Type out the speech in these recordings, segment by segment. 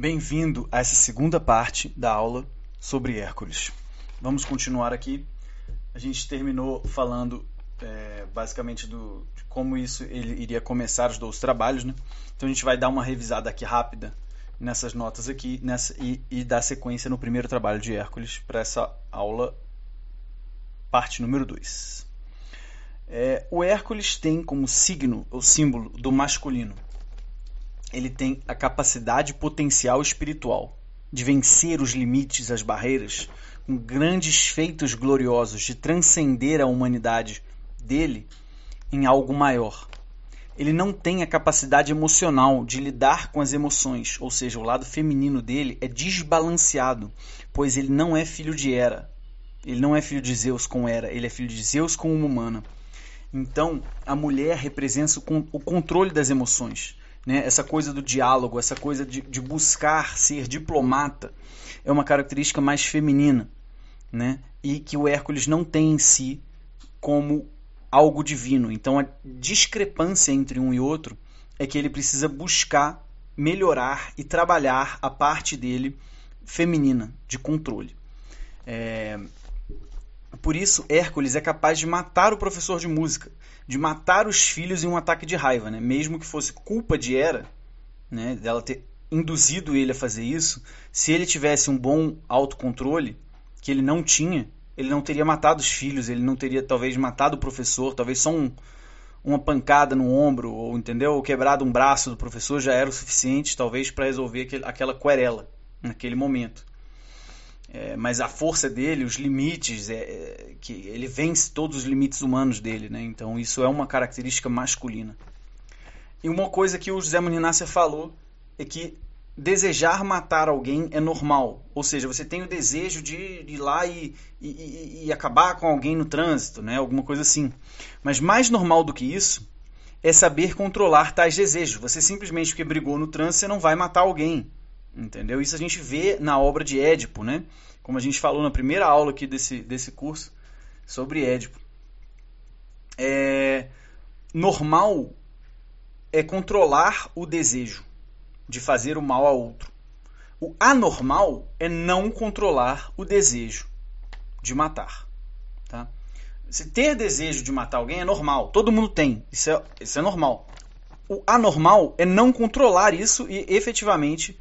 Bem-vindo a essa segunda parte da aula sobre Hércules. Vamos continuar aqui. A gente terminou falando é, basicamente do, de como isso ele iria começar os dois trabalhos, né? Então a gente vai dar uma revisada aqui rápida nessas notas aqui nessa, e, e dar sequência no primeiro trabalho de Hércules para essa aula, parte número 2. É, o Hércules tem como signo, o símbolo do masculino. Ele tem a capacidade potencial espiritual de vencer os limites, as barreiras, com grandes feitos gloriosos, de transcender a humanidade dele em algo maior. Ele não tem a capacidade emocional de lidar com as emoções, ou seja, o lado feminino dele é desbalanceado, pois ele não é filho de Hera. Ele não é filho de Zeus com Hera, ele é filho de Zeus com uma humana. Então, a mulher representa o controle das emoções. Né? Essa coisa do diálogo, essa coisa de, de, buscar ser diplomata, é uma característica mais feminina. Né? E que o Hércules não tem em si como algo divino. Então, a discrepância entre um e outro é que ele precisa buscar melhorar e trabalhar a parte dele feminina, de controle. É, por isso, Hércules é capaz de matar o professor de música, de matar os filhos em um ataque de raiva, né? mesmo que fosse culpa de Hera, né? dela ter induzido ele a fazer isso. Se ele tivesse um bom autocontrole, que ele não tinha, ele não teria matado os filhos, ele não teria talvez matado o professor, talvez só um, uma pancada no ombro, ou entendeu? Ou quebrado um braço do professor já era o suficiente, talvez, para resolver aquele, aquela querela naquele momento. É, mas a força dele, os limites, é, é, que ele vence todos os limites humanos dele, né? Então isso é uma característica masculina. E uma coisa que o José Muninácia falou é que desejar matar alguém é normal. Ou seja, você tem o desejo de ir lá e, e, e, acabar com alguém no trânsito, né? alguma coisa assim. Mas mais normal do que isso é saber controlar tais desejos. Você simplesmente porque brigou no trânsito, você não vai matar alguém. Entendeu? Isso a gente vê na obra de Édipo, né? Como a gente falou na primeira aula aqui desse, desse curso sobre Édipo. É, normal é controlar o desejo de fazer o mal a outro. O anormal é não controlar o desejo de matar. Tá? Se ter desejo de matar alguém é normal, todo mundo tem, isso é, isso é normal. O anormal é não controlar isso e efetivamente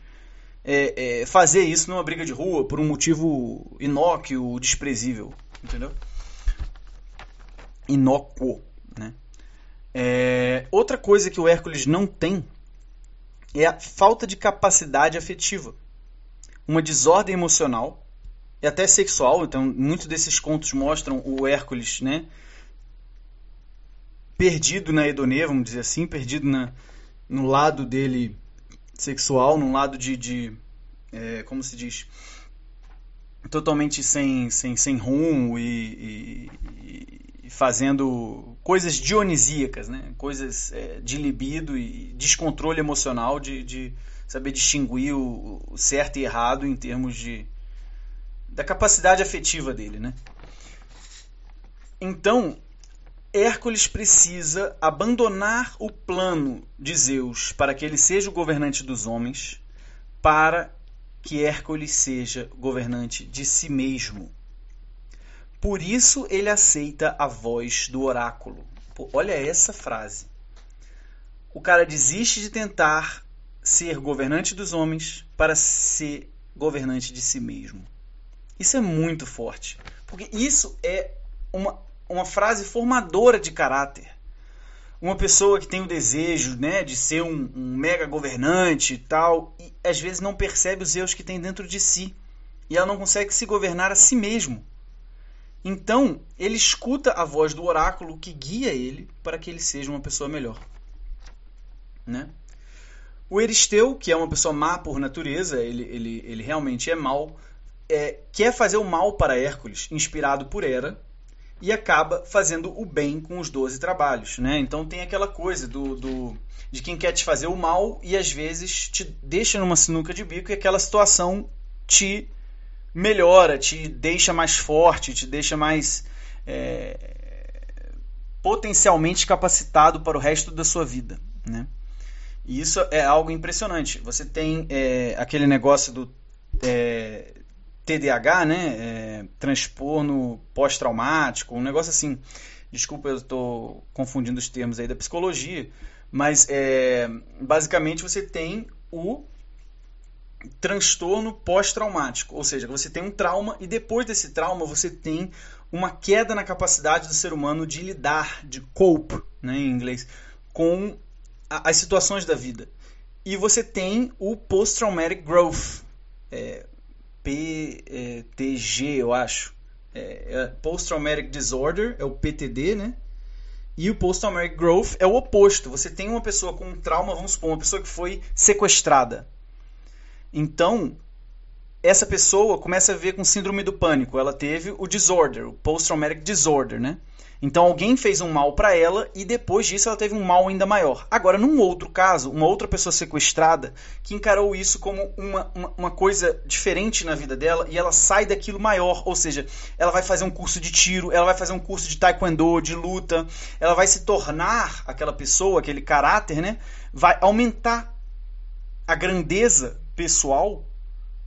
é, é, fazer isso numa briga de rua por um motivo inócuo, desprezível, entendeu? Inócuo, né? É, outra coisa que o Hércules não tem é a falta de capacidade afetiva, uma desordem emocional e até sexual. Então, muitos desses contos mostram o Hércules, né? Perdido na Edonê, vamos dizer assim, perdido na, no lado dele sexual, num lado de, de é, como se diz, totalmente sem, sem, sem rumo e, e, e fazendo coisas dionisíacas, né? coisas é, de libido e descontrole emocional, de, de saber distinguir o, o, certo e errado em termos de da capacidade afetiva dele, né? Então, Hércules precisa abandonar o plano de Zeus para que ele seja o governante dos homens, para que Hércules seja governante de si mesmo. Por isso ele aceita a voz do oráculo. Pô, olha essa frase. O cara desiste de tentar ser governante dos homens para ser governante de si mesmo. Isso é muito forte, porque isso é uma uma frase formadora de caráter. Uma pessoa que tem o desejo né, de ser um, um mega governante e tal, e às vezes não percebe os erros que tem dentro de si. E ela não consegue se governar a si mesmo. Então, ele escuta a voz do oráculo que guia ele para que ele seja uma pessoa melhor. Né? O Eristeu, que é uma pessoa má por natureza, ele, ele, ele realmente é mau, é, quer fazer o mal para Hércules, inspirado por Hera, e acaba fazendo o bem com os 12 trabalhos. Né? Então tem aquela coisa do, do, de quem quer te fazer o mal e às vezes te deixa numa sinuca de bico e aquela situação te melhora, te deixa mais forte, te deixa mais é, potencialmente capacitado para o resto da sua vida. Né? E isso é algo impressionante. Você tem é, aquele negócio do é, TDAH, né? É, transtorno pós-traumático, um negócio assim. Desculpa, eu estou confundindo os termos aí da psicologia, mas é, basicamente você tem o transtorno pós-traumático, ou seja, você tem um trauma e depois desse trauma você tem uma queda na capacidade do ser humano de lidar, de cope, né, em inglês, com a, as situações da vida. E você tem o post-traumatic growth, é, PTG, eu acho. É, é post-traumatic disorder é o PTD, né? E o post-traumatic growth é o oposto. Você tem uma pessoa com um trauma, vamos supor, uma pessoa que foi sequestrada então, essa pessoa começa a ver com síndrome do pânico. Ela teve o disorder, o post-traumatic disorder, né? Então alguém fez um mal para ela e depois disso ela teve um mal ainda maior. Agora, num outro caso, uma outra pessoa sequestrada que encarou isso como uma, uma, uma, coisa diferente na vida dela e ela sai daquilo maior. Ou seja, ela vai fazer um curso de tiro, ela vai fazer um curso de taekwondo, de luta, ela vai se tornar aquela pessoa, aquele caráter, né? Vai aumentar a grandeza pessoal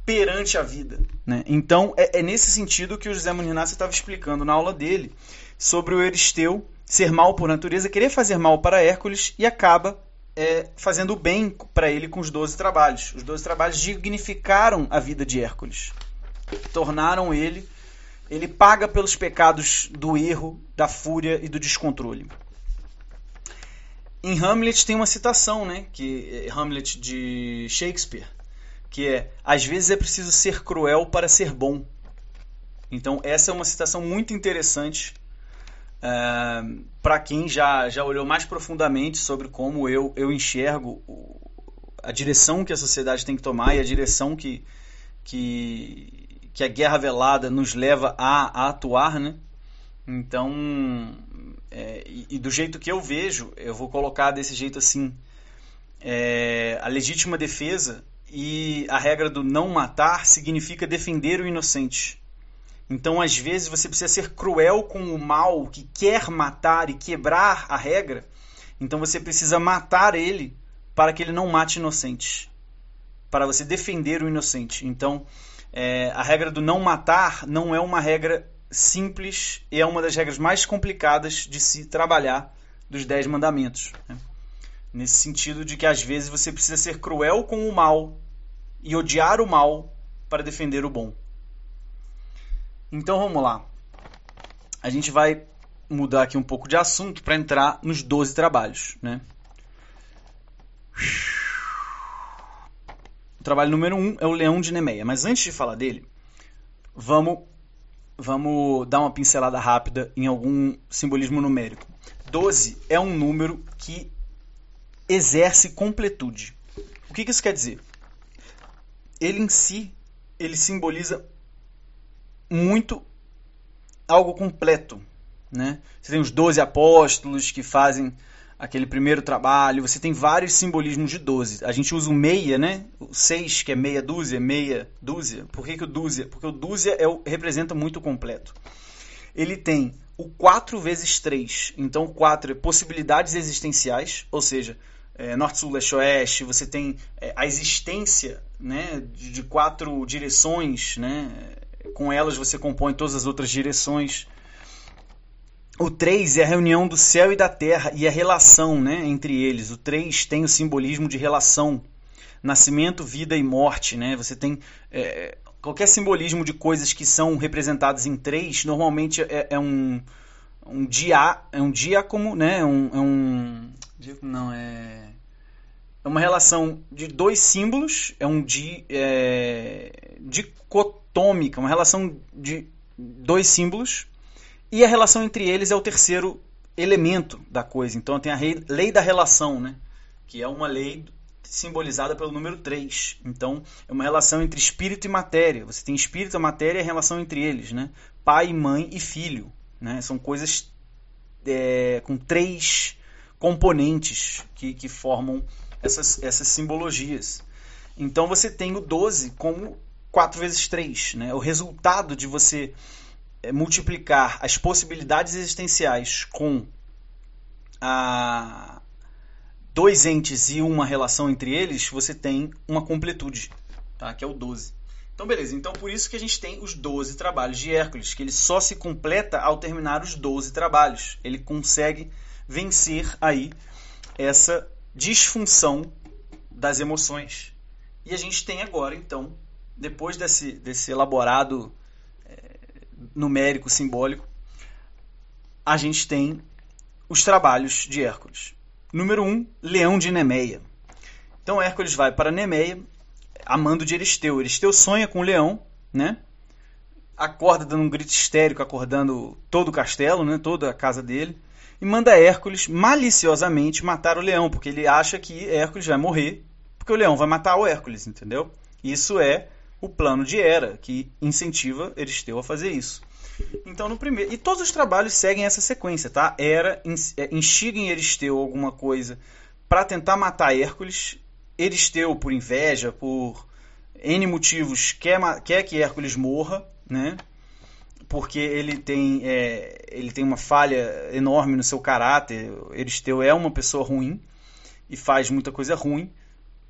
perante a vida. Né? Então, é, é, nesse sentido que o José Muninácio estava explicando na aula dele sobre o Euristeu ser mal por natureza, querer fazer mal para Hércules e acaba é, fazendo bem para ele com os doze trabalhos. Os doze trabalhos dignificaram a vida de Hércules, tornaram ele. Ele paga pelos pecados do erro, da fúria e do descontrole. Em Hamlet tem uma citação, né? Que é Hamlet de Shakespeare, que é: às vezes é preciso ser cruel para ser bom. Então, essa é uma citação muito interessante para quem já, já olhou mais profundamente sobre como eu, eu enxergo a direção que a sociedade tem que tomar e a direção que, que, que a guerra velada nos leva a, a atuar. Né? Então, é, e, e, do jeito que eu vejo, eu vou colocar desse jeito assim: é, a legítima defesa e a regra do não matar significa defender o inocente. Então, às vezes, você precisa ser cruel com o mal que quer matar e quebrar a regra. Então, você precisa matar ele para que ele não mate inocentes. Para você defender o inocente. Então, é, a regra do não matar não é uma regra simples e é uma das regras mais complicadas de se trabalhar dos Dez Mandamentos. Né? Nesse sentido de que às vezes você precisa ser cruel com o mal e odiar o mal para defender o bom. Então vamos lá. A gente vai mudar aqui um pouco de assunto para entrar nos 12 trabalhos. Né? O trabalho número 1 um é o Leão de Nemeia. Mas antes de falar dele, vamos, vamos dar uma pincelada rápida em algum simbolismo numérico. 12 é um número que exerce completude. O que, que isso quer dizer? Ele em si, ele simboliza muito algo completo. Né? Você tem os doze apóstolos que fazem aquele primeiro trabalho, você tem vários simbolismos de doze. A gente usa o meia, né? O seis, que é meia dúzia, meia dúzia. Por que, que o dúzia? Porque o dúzia é o, representa muito completo. Ele tem o 4 vezes 3. Então, o 4 é possibilidades existenciais, ou seja, é, norte, sul, leste, oeste, você tem é, a existência né, de, de, quatro direções, né, com elas você compõe todas as outras direções. O 3 é a reunião do céu e da terra e a relação né, entre eles. O 3 tem o simbolismo de relação, nascimento, vida e morte. Né? Você tem é, qualquer simbolismo de coisas que são representadas em 3, normalmente é, é um, um dia é um diácono, né? Um, é um não é é uma relação de dois símbolos, é um di, é, dicotômica, uma relação de dois símbolos, e a relação entre eles é o terceiro elemento da coisa. Então tem a lei da relação, né? que é uma lei simbolizada pelo número 3. Então é uma relação entre espírito e matéria. Você tem espírito e matéria e a relação entre eles. Né? Pai, mãe e filho. Né? São coisas é, com três componentes que, que formam essas, essas simbologias. Então você tem o 12 como 4 vezes 3. Né? O resultado de você é, multiplicar as possibilidades existenciais com a dois entes e uma relação entre eles, você tem uma completude, tá? que é o 12. Então, beleza. Então, por isso que a gente tem os 12 trabalhos de Hércules, que ele só se completa ao terminar os 12 trabalhos. Ele consegue vencer aí essa disfunção das emoções. E a gente tem agora, então, depois desse, desse elaborado é, numérico simbólico, a gente tem os trabalhos de Hércules. Número 1, um, Leão de Nemeia. Então Hércules vai para Nemeia, amando de Eristeu. Eristeu sonha com o leão, né? Acorda dando um grito histérico, acordando todo o castelo, né? toda a casa dele, e manda Hércules maliciosamente matar o leão, porque ele acha que Hércules vai morrer, porque o leão vai matar o Hércules, entendeu? Isso é o plano de Hera, que incentiva Eristeu a fazer isso. Então, no primeiro. E todos os trabalhos seguem essa sequência, tá? Hera é, instiga em Eristeu alguma coisa para tentar matar Hércules. Eristeu, por inveja, por N motivos, quer, quer que Hércules morra, né? Porque ele tem, é, ele tem uma falha enorme no seu caráter. Eristeu é uma pessoa ruim e faz muita coisa ruim,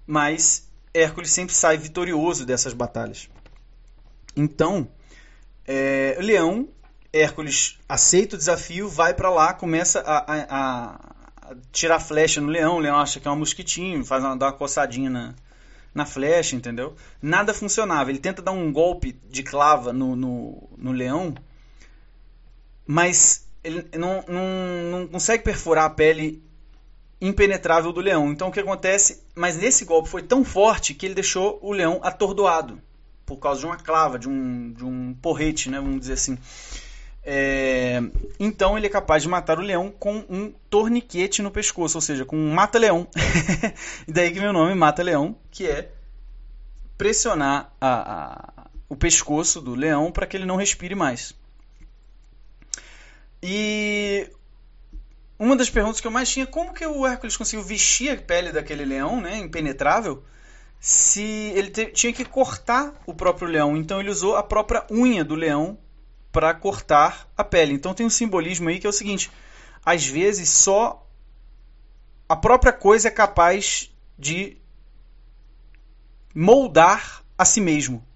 mas Hércules sempre sai vitorioso dessas batalhas. Então, é, Leão, Hércules aceita o desafio, vai para lá, começa a, a, a, tirar flecha no leão. O leão acha que é um mosquitinho, faz uma, dá uma coçadinha na, na flecha, entendeu? Nada funcionava. Ele tenta dar um golpe de clava no, no, no leão, mas ele não, não, não consegue perfurar a pele impenetrável do leão. Então o que acontece? Mas nesse golpe foi tão forte que ele deixou o leão atordoado por causa de uma clava, de um, de um porrete, né, vamos dizer assim. É, então ele é capaz de matar o leão com um torniquete no pescoço, ou seja, com um mata-leão. e daí que meu nome mata-leão, que é pressionar a, a, o pescoço do leão para que ele não respire mais. E uma das perguntas que eu mais tinha, como que o Hércules conseguiu vestir a pele daquele leão, né, impenetrável, se ele te, tinha que cortar o próprio leão. Então ele usou a própria unha do leão para cortar a pele. Então tem um simbolismo aí que é o seguinte: às vezes só a própria coisa é capaz de moldar a si mesmo.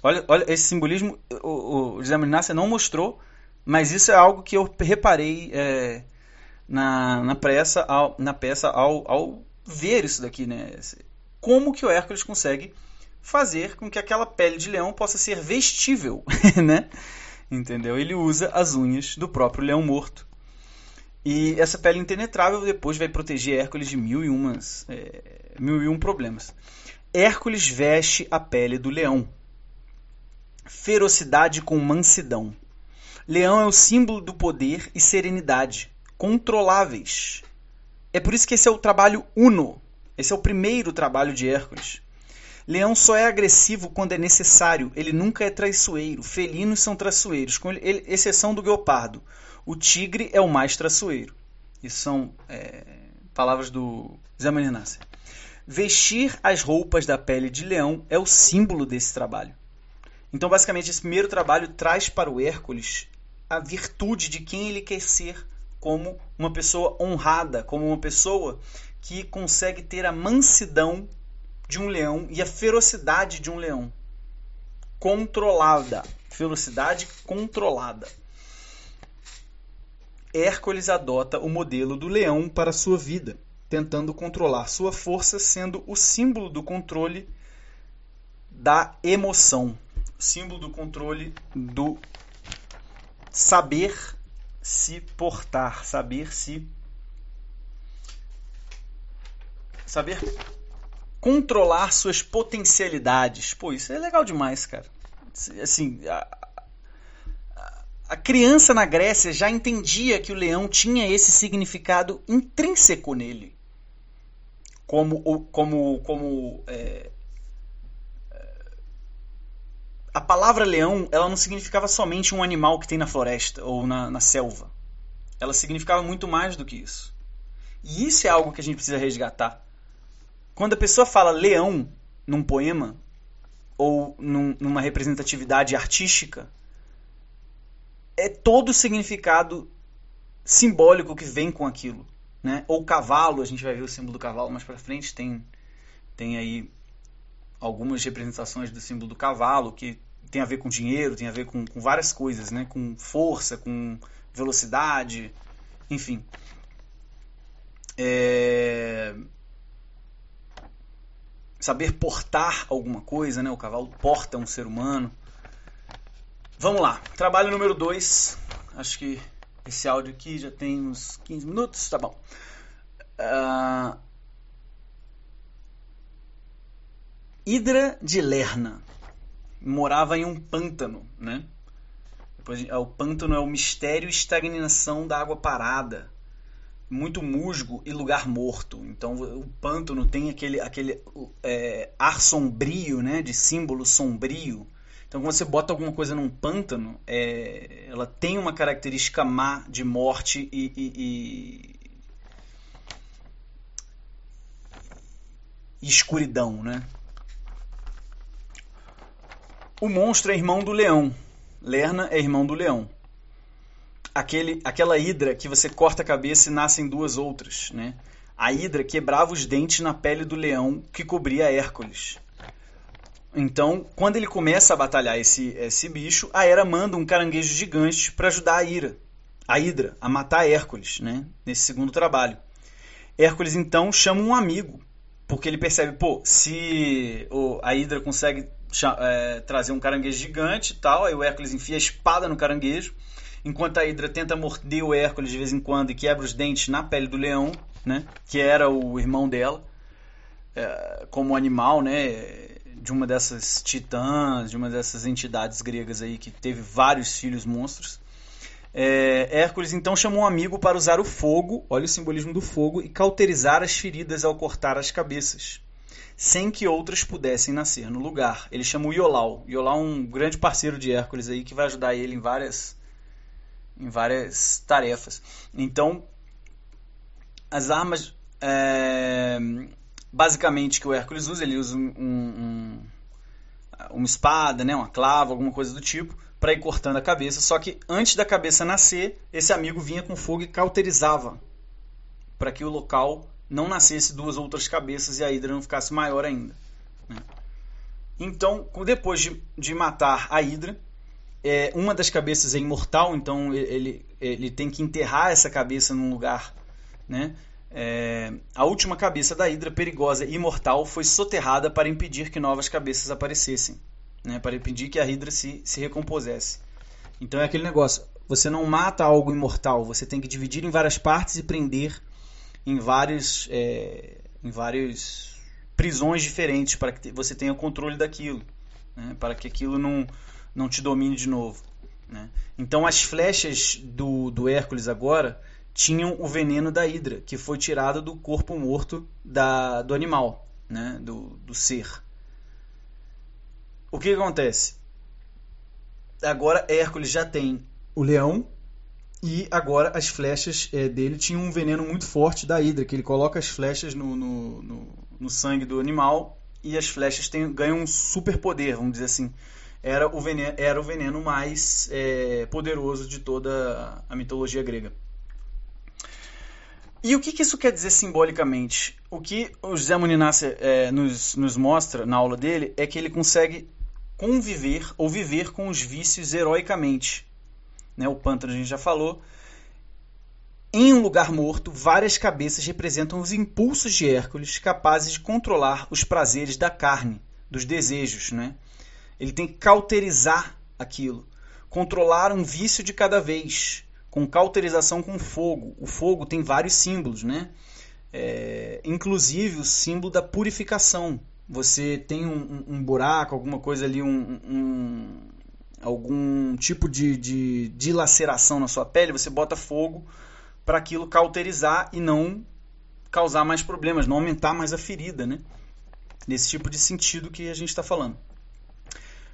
Olha, olha esse simbolismo o, o José Minácia não mostrou, mas isso é algo que eu reparei é, na, na, peça, ao, na peça ao, ao ver isso daqui, né? como que o Hércules consegue fazer com que aquela pele de leão possa ser vestível, né? Entendeu? Ele usa as unhas do próprio leão morto. E essa pele impenetrável depois vai proteger Hércules de mil e, umas, é, mil e um problemas. Hércules veste a pele do leão. Ferocidade com mansidão. Leão é o símbolo do poder e serenidade, controláveis. É por isso que esse é o trabalho uno esse é o primeiro trabalho de Hércules. Leão só é agressivo quando é necessário, ele nunca é traiçoeiro. Felinos são traiçoeiros, com exceção do guepardo. O tigre é o mais traiçoeiro. Isso são é, palavras do Zé Nasser. Vestir as roupas da pele de leão é o símbolo desse trabalho. Então, basicamente, esse primeiro trabalho traz para o Hércules a virtude de quem ele quer ser como uma pessoa honrada, como uma pessoa que consegue ter a mansidão de um leão e a ferocidade de um leão. Controlada. Ferocidade controlada. Hércules adota o modelo do leão para sua vida, tentando controlar sua força, sendo o símbolo do controle da emoção, símbolo do controle do saber se portar, saber se saber controlar suas potencialidades. Pô, isso é legal demais, cara. Assim, a, a criança na Grécia já entendia que o leão tinha esse significado intrínseco nele. Como, como, como é, a palavra leão ela não significava somente um animal que tem na floresta ou na, na selva. Ela significava muito mais do que isso. E isso é algo que a gente precisa resgatar. Quando a pessoa fala leão num poema ou num, numa representatividade artística, é todo o significado simbólico que vem com aquilo. né? Ou cavalo, a gente vai ver o símbolo do cavalo mais para frente, tem tem aí algumas representações do símbolo do cavalo que tem a ver com dinheiro, tem a ver com, com várias coisas, né? Com força, com velocidade, enfim. É... Saber portar alguma coisa, né? O cavalo porta um ser humano. Vamos lá, trabalho número 2. Acho que esse áudio aqui já tem uns 15 minutos, tá bom. Uh... Hidra de Lerna morava em um pântano, né? Depois, o pântano é o mistério e estagnação da água parada, muito musgo e lugar morto. Então o pântano tem aquele, aquele é, ar sombrio, né? De símbolo sombrio então, quando você bota alguma coisa num pântano, é, ela tem uma característica má de morte e, e, e, escuridão, né? O monstro é irmão do leão. Lerna é irmão do leão. Aquele, aquela hidra que você corta a cabeça e nascem duas outras, né? A hidra quebrava os dentes na pele do leão que cobria Hércules. Então, quando ele começa a batalhar esse, esse bicho, a Hera manda um caranguejo gigante para ajudar a Ira, a Hidra, a matar Hércules, né? Nesse segundo trabalho. Hércules então chama um amigo, porque ele percebe, pô, se a Hidra consegue é, trazer um caranguejo gigante e tal, aí o Hércules enfia a espada no caranguejo, enquanto a Hidra tenta morder o Hércules de vez em quando e quebra os dentes na pele do leão, né? Que era o irmão dela, é, como animal, né? de uma dessas titãs, de uma dessas entidades gregas aí que teve vários filhos monstros. É, Hércules então chamou um amigo para usar o fogo, olha o simbolismo do fogo, e cauterizar as feridas ao cortar as cabeças, sem que outras pudessem nascer no lugar. Ele chamou Iolau. Iolau é um grande parceiro de Hércules aí que vai ajudar ele em várias, em várias tarefas. Então, as armas é, basicamente que o Hércules usa, ele usa um, um, uma espada, né, uma clava, alguma coisa do tipo, para ir cortando a cabeça. Só que antes da cabeça nascer, esse amigo vinha com fogo e cauterizava para que o local não nascesse duas outras cabeças e a hidra não ficasse maior ainda. Né? Então, depois de, de matar a hidra, é, uma das cabeças é imortal, então ele, ele tem que enterrar essa cabeça num lugar né, é, a última cabeça da Hidra perigosa e imortal foi soterrada para impedir que novas cabeças aparecessem, né, para impedir que a Hidra se, se recompusesse. Então é aquele negócio: você não mata algo imortal, você tem que dividir em várias partes e prender em vários, é, em várias prisões diferentes para que você tenha controle daquilo, né, para que aquilo não, não te domine de novo. Né. Então as flechas do, do Hércules agora tinham o veneno da hidra, que foi tirado do corpo morto da, do animal, né, do, do ser. O que acontece? Agora Hércules já tem o leão e agora as flechas é, dele tinham um veneno muito forte da hidra, que ele coloca as flechas no, no, no, no sangue do animal e as flechas têm, ganham um super poder, vamos dizer assim. Era o veneno, era o veneno mais é, poderoso de toda a mitologia grega. E o que, que, isso quer dizer simbolicamente? O que o José Muninassi é, nos, nos mostra na aula dele é que ele consegue conviver ou viver com os vícios heroicamente. Né? O pântano a gente já falou. Em um lugar morto, várias cabeças representam os impulsos de Hércules capazes de controlar os prazeres da carne, dos desejos. Né? Ele tem que cauterizar aquilo, controlar um vício de cada vez com cauterização com fogo. O fogo tem vários símbolos, né? É, inclusive o símbolo da purificação. Você tem um, um, um buraco, alguma coisa ali, um, um algum tipo de, de dilaceração na sua pele, você bota fogo para aquilo cauterizar e não causar mais problemas, não aumentar mais a ferida, né? Nesse tipo de sentido que a gente está falando.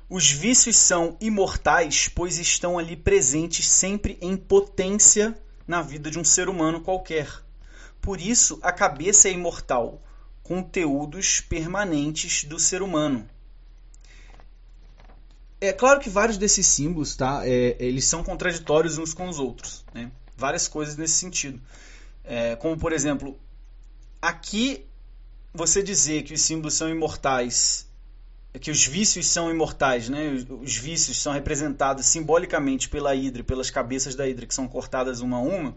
Os vícios são imortais, pois estão ali presentes sempre em potência na vida de um ser humano qualquer. Por isso, a cabeça é imortal, conteúdos permanentes do ser humano. É claro que vários desses símbolos, tá? É, eles são contraditórios uns com os outros, né? Várias coisas nesse sentido. É, como, por exemplo, aqui você dizer que os símbolos são imortais, que os vícios são imortais, né? Os, os vícios são representados simbolicamente pela Hidra, pelas cabeças da Hidra que são cortadas uma a uma,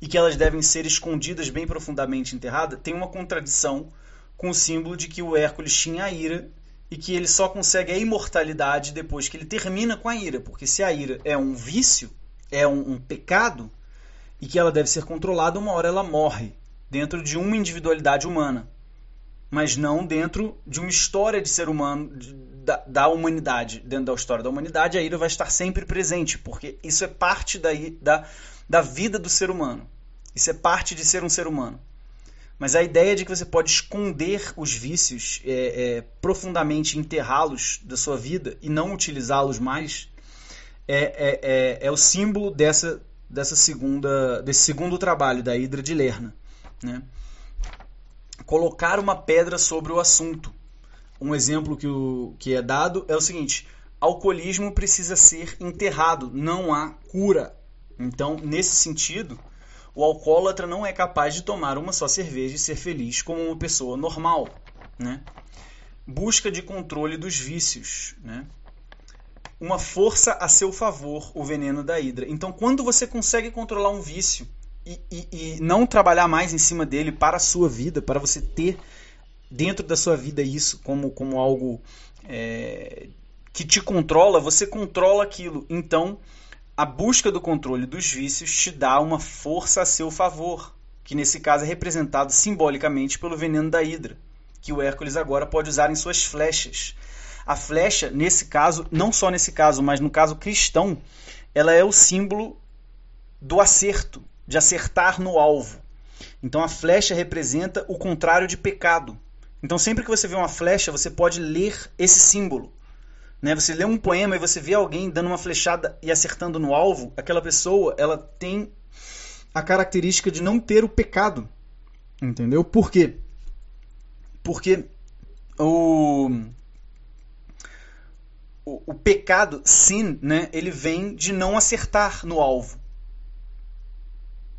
e que elas devem ser escondidas bem profundamente enterradas, tem uma contradição com o símbolo de que o Hércules tinha a ira e que ele só consegue a imortalidade depois que ele termina com a ira, porque se a ira é um vício, é um, um pecado e que ela deve ser controlada, uma hora ela morre dentro de uma individualidade humana, mas não dentro de uma história de ser humano de, da, da, humanidade. Dentro da história da humanidade, a ira vai estar sempre presente, porque isso é parte da, da, da vida do ser humano. Isso é parte de ser um ser humano. Mas a ideia de que você pode esconder os vícios, é, é, profundamente enterrá-los da sua vida e não utilizá-los mais, é, é, é, é, o símbolo dessa, dessa segunda, desse segundo trabalho da Hidra de Lerna. Né? Colocar uma pedra sobre o assunto. Um exemplo que, o, que é dado é o seguinte: alcoolismo precisa ser enterrado, não há cura. Então, nesse sentido, o alcoólatra não é capaz de tomar uma só cerveja e ser feliz como uma pessoa normal. Né? Busca de controle dos vícios. Né? Uma força a seu favor, o veneno da hidra. Então, quando você consegue controlar um vício e, e, e não trabalhar mais em cima dele para a sua vida, para você ter dentro da sua vida isso como, como algo é, que te controla, você controla aquilo. Então, a busca do controle dos vícios te dá uma força a seu favor, que nesse caso é representado simbolicamente pelo veneno da hidra, que o Hércules agora pode usar em suas flechas. A flecha, nesse caso, não só nesse caso, mas no caso cristão, ela é o símbolo do acerto, de acertar no alvo. Então a flecha representa o contrário de pecado. Então sempre que você vê uma flecha, você pode ler esse símbolo. Né? Você lê um poema e você vê alguém dando uma flechada e acertando no alvo, aquela pessoa ela tem a característica de não ter o pecado. Entendeu? Por quê? Porque o, o, o pecado, sin, né, ele vem de não acertar no alvo.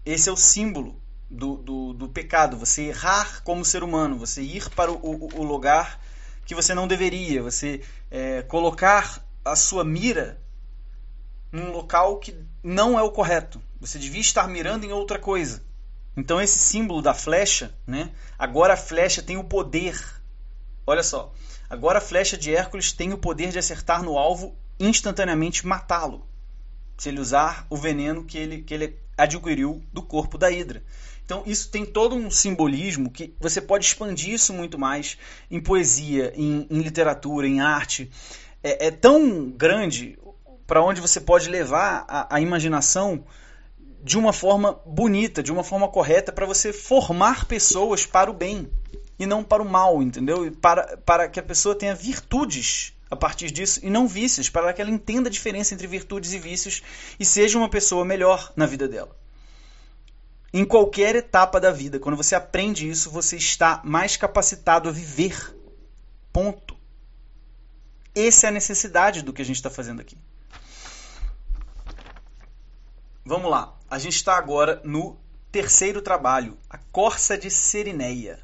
Esse é o símbolo do, do, do, pecado, você errar como ser humano, você ir para o, o, o lugar que você não deveria, você é, colocar a sua mira num local que não é o correto. Você devia estar mirando em outra coisa. Então esse símbolo da flecha, né? Agora a flecha tem o poder. Olha só. Agora a flecha de Hércules tem o poder de acertar no alvo instantaneamente matá-lo. Se ele usar o veneno que ele, que ele adquiriu do corpo da Hidra. Então, isso tem todo um simbolismo que você pode expandir isso muito mais em poesia, em, em literatura, em arte. É, é tão grande para onde você pode levar a, a imaginação de uma forma bonita, de uma forma correta, para você formar pessoas para o bem e não para o mal, entendeu? E para, para que a pessoa tenha virtudes a partir disso e não vícios, para que ela entenda a diferença entre virtudes e vícios e seja uma pessoa melhor na vida dela em qualquer etapa da vida. Quando você aprende isso, você está mais capacitado a viver. Ponto. Essa é a necessidade do que a gente está fazendo aqui. Vamos lá. A gente está agora no terceiro trabalho, a Corça de Serineia.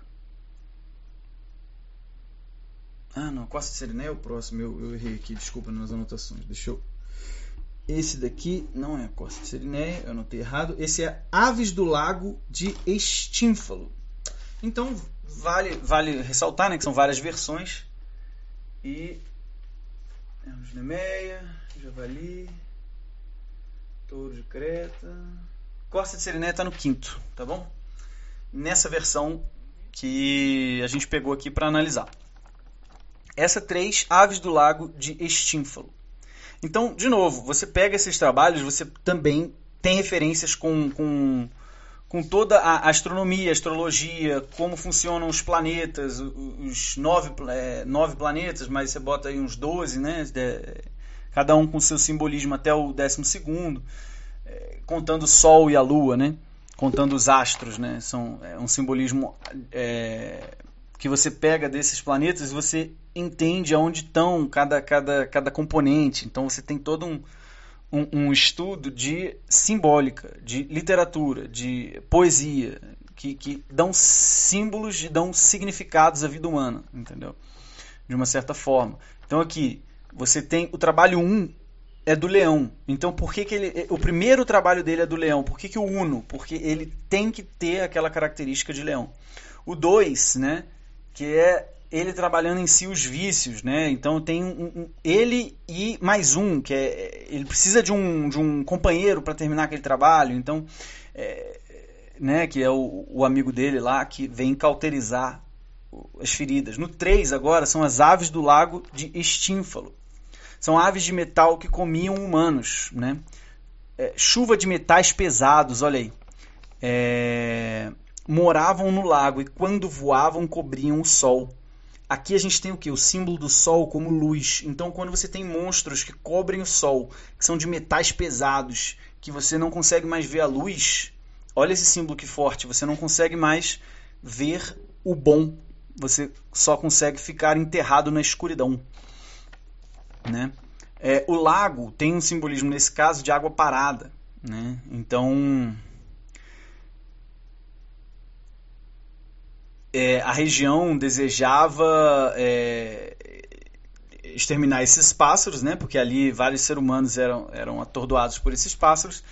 Ah, não, Corça de Serineia é o próximo. Eu, eu errei aqui, desculpa nas anotações. Deixa eu esse daqui não é a Costa Serineia, eu anotei errado. Esse é Aves do Lago de Estínfalo. Então, vale, vale ressaltar né, que são várias versões. E temos Nemeia, Javali, Touro de Creta. Costa de Serineia está no quinto, tá bom? Nessa versão que a gente pegou aqui para analisar. Essa três, Aves do Lago de Estínfalo. Então, de novo, você pega esses trabalhos, você também tem referências com, com, com toda a astronomia, astrologia, como funcionam os planetas, os nove, é, nove planetas, mas você bota aí uns doze, né? cada um com seu simbolismo até o décimo segundo, é, contando o Sol e a Lua, né? contando os astros, né? São é um simbolismo é, que você pega desses planetas e você entende aonde estão cada, cada, cada componente. Então você tem todo um, um, um, estudo de simbólica, de literatura, de poesia, que, que dão símbolos e dão significados à vida humana, entendeu? De uma certa forma. Então aqui, você tem o trabalho 1 um é do leão. Então por que, que ele. O primeiro trabalho dele é do leão. Por que, que o uno? Porque ele tem que ter aquela característica de leão. O 2, né? Que é ele trabalhando em si os vícios, né? Então tem um, um, ele e mais um, que é ele precisa de um, de um companheiro para terminar aquele trabalho, então é, né, que é o, o, amigo dele lá que vem cauterizar as feridas. No 3 agora são as aves do lago de Estínfalo. São aves de metal que comiam humanos, né? É, chuva de metais pesados, olha aí. É, moravam no lago e quando voavam cobriam o sol. Aqui a gente tem o que? O símbolo do Sol como luz. Então, quando você tem monstros que cobrem o Sol, que são de metais pesados, que você não consegue mais ver a luz, olha esse símbolo que forte. Você não consegue mais ver o bom. Você só consegue ficar enterrado na escuridão. Né? É, o lago tem um simbolismo, nesse caso, de água parada. Né? Então, é, a região desejava é, exterminar esses pássaros, né? Porque ali vários seres humanos eram, eram atordoados por esses pássaros.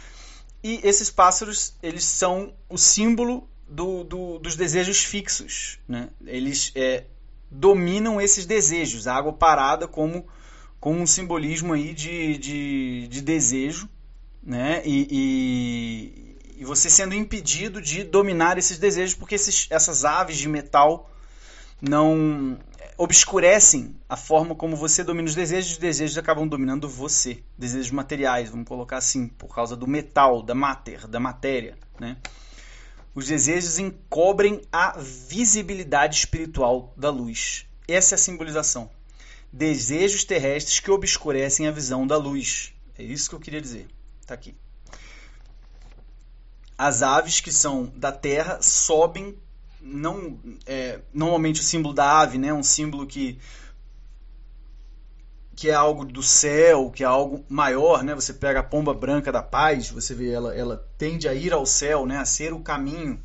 E esses pássaros, eles são o símbolo do, do, dos desejos fixos, né? Eles é, dominam esses desejos. A água parada como, como um simbolismo aí de, de, de desejo, né? E, e e você sendo impedido de dominar esses desejos, porque esses, essas aves de metal não obscurecem a forma como você domina os desejos, os desejos acabam dominando você, desejos materiais, vamos colocar assim, por causa do metal, da mater, da matéria, né? Os desejos encobrem a visibilidade espiritual da luz. Essa é a simbolização. Desejos terrestres que obscurecem a visão da luz. É isso que eu queria dizer. Está aqui as aves que são da terra sobem não é, normalmente o símbolo da ave né um símbolo que que é algo do céu que é algo maior né você pega a pomba branca da paz você vê ela ela tende a ir ao céu né a ser o caminho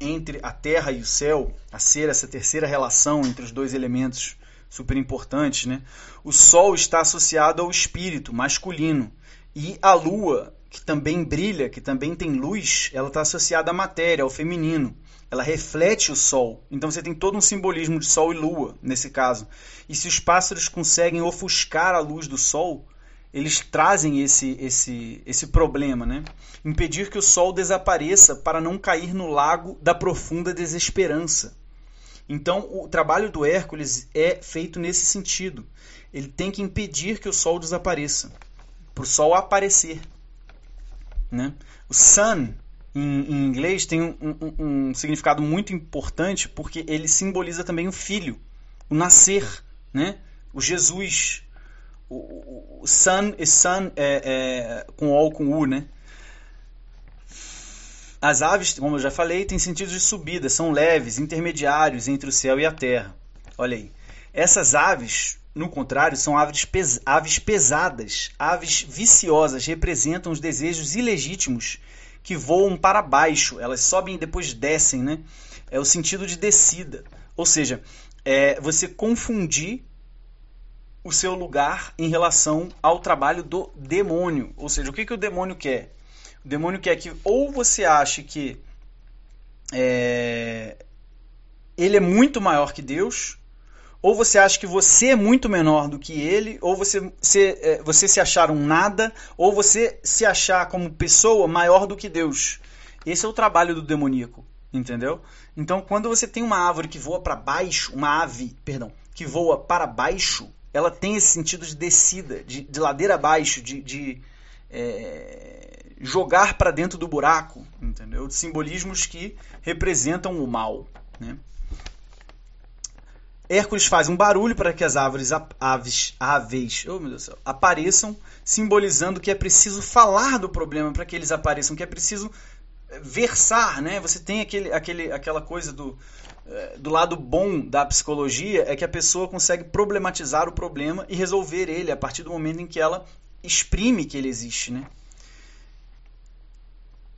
entre a terra e o céu a ser essa terceira relação entre os dois elementos super importantes né. O sol está associado ao espírito masculino e a lua que também brilha, que também tem luz, ela está associada à matéria, ao feminino. Ela reflete o sol. Então você tem todo um simbolismo de sol e lua nesse caso. E se os pássaros conseguem ofuscar a luz do sol, eles trazem esse, esse, esse problema, né? Impedir que o sol desapareça para não cair no lago da profunda desesperança. Então, o trabalho do Hércules é feito nesse sentido. Ele tem que impedir que o sol desapareça, para o sol aparecer. Né? O sun, em, em inglês, tem um, um, um, significado muito importante porque ele simboliza também o filho, o nascer, né? o Jesus. O, o sun e sun é, é, com O com U, né? As aves, como eu já falei, têm sentidos de subida, são leves, intermediários entre o céu e a terra. Olha aí. Essas aves no contrário, são aves, pes aves pesadas, aves viciosas, representam os desejos ilegítimos que voam para baixo. Elas sobem e depois descem, né? É o sentido de descida. Ou seja, é você confundir o seu lugar em relação ao trabalho do demônio. Ou seja, o que, que o demônio quer? O demônio quer que ou você ache que é, ele é muito maior que Deus, ou você acha que você é muito menor do que ele, ou você, você, é, você se achar um nada, ou você se achar como pessoa maior do que Deus. Esse é o trabalho do demoníaco, entendeu? Então, quando você tem uma árvore que voa para baixo, uma ave, perdão, que voa para baixo, ela tem esse sentido de descida, de, de ladeira abaixo, de, de é, jogar para dentro do buraco, entendeu? De simbolismos que representam o mal, né? Hércules faz um barulho para que as árvores, aves, aves oh, meu Deus do céu, apareçam, simbolizando que é preciso falar do problema para que eles apareçam, que é preciso eh, versar, né? Você tem aquele, aquele, aquela coisa do, eh, do lado bom da psicologia é que a pessoa consegue problematizar o problema e resolver ele a partir do momento em que ela exprime que ele existe, né?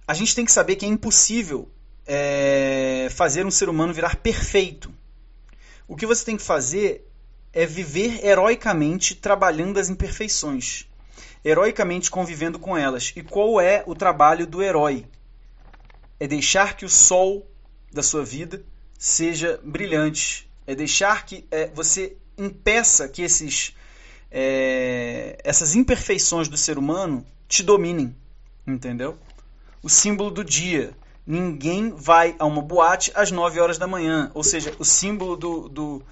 A gente tem que saber que é impossível é, fazer um ser humano virar perfeito. O que você tem que fazer é viver heroicamente trabalhando as imperfeições, heroicamente convivendo com elas. E qual é o trabalho do herói? É deixar que o sol da sua vida seja brilhante, é deixar que é, você impeça que esses, é, essas imperfeições do ser humano te dominem, entendeu? O símbolo do dia. Ninguém vai a uma boate às 9 horas da manhã. Ou seja, o símbolo do, do,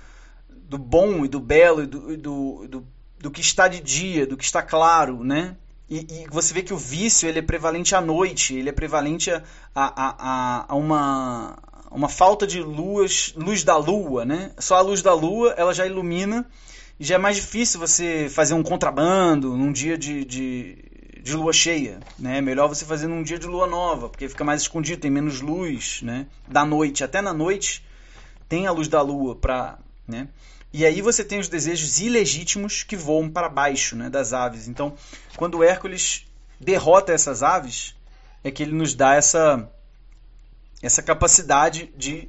do bom e do belo e do, do, do, do, que está de dia, do que está claro, né? E, e, você vê que o vício ele é prevalente à noite, ele é prevalente a, a, a, a uma, uma falta de luz, luz da lua, né? Só a luz da lua ela já ilumina e já é mais difícil você fazer um contrabando num dia de, de, de lua cheia, né? Melhor você fazer num dia de lua nova, porque fica mais escondido, tem menos luz, né? Da noite, até na noite tem a luz da lua para, né? E aí você tem os desejos ilegítimos que voam para baixo né, das aves. Então, quando Hércules derrota essas aves, é que ele nos dá essa, essa capacidade de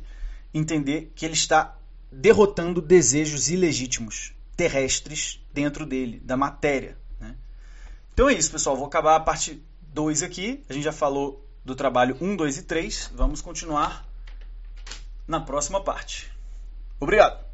entender que ele está derrotando desejos ilegítimos terrestres dentro dele, da matéria. Então é isso, pessoal. Vou acabar a parte 2 aqui. A gente já falou do trabalho 1, 2 e 3. Vamos continuar na próxima parte. Obrigado!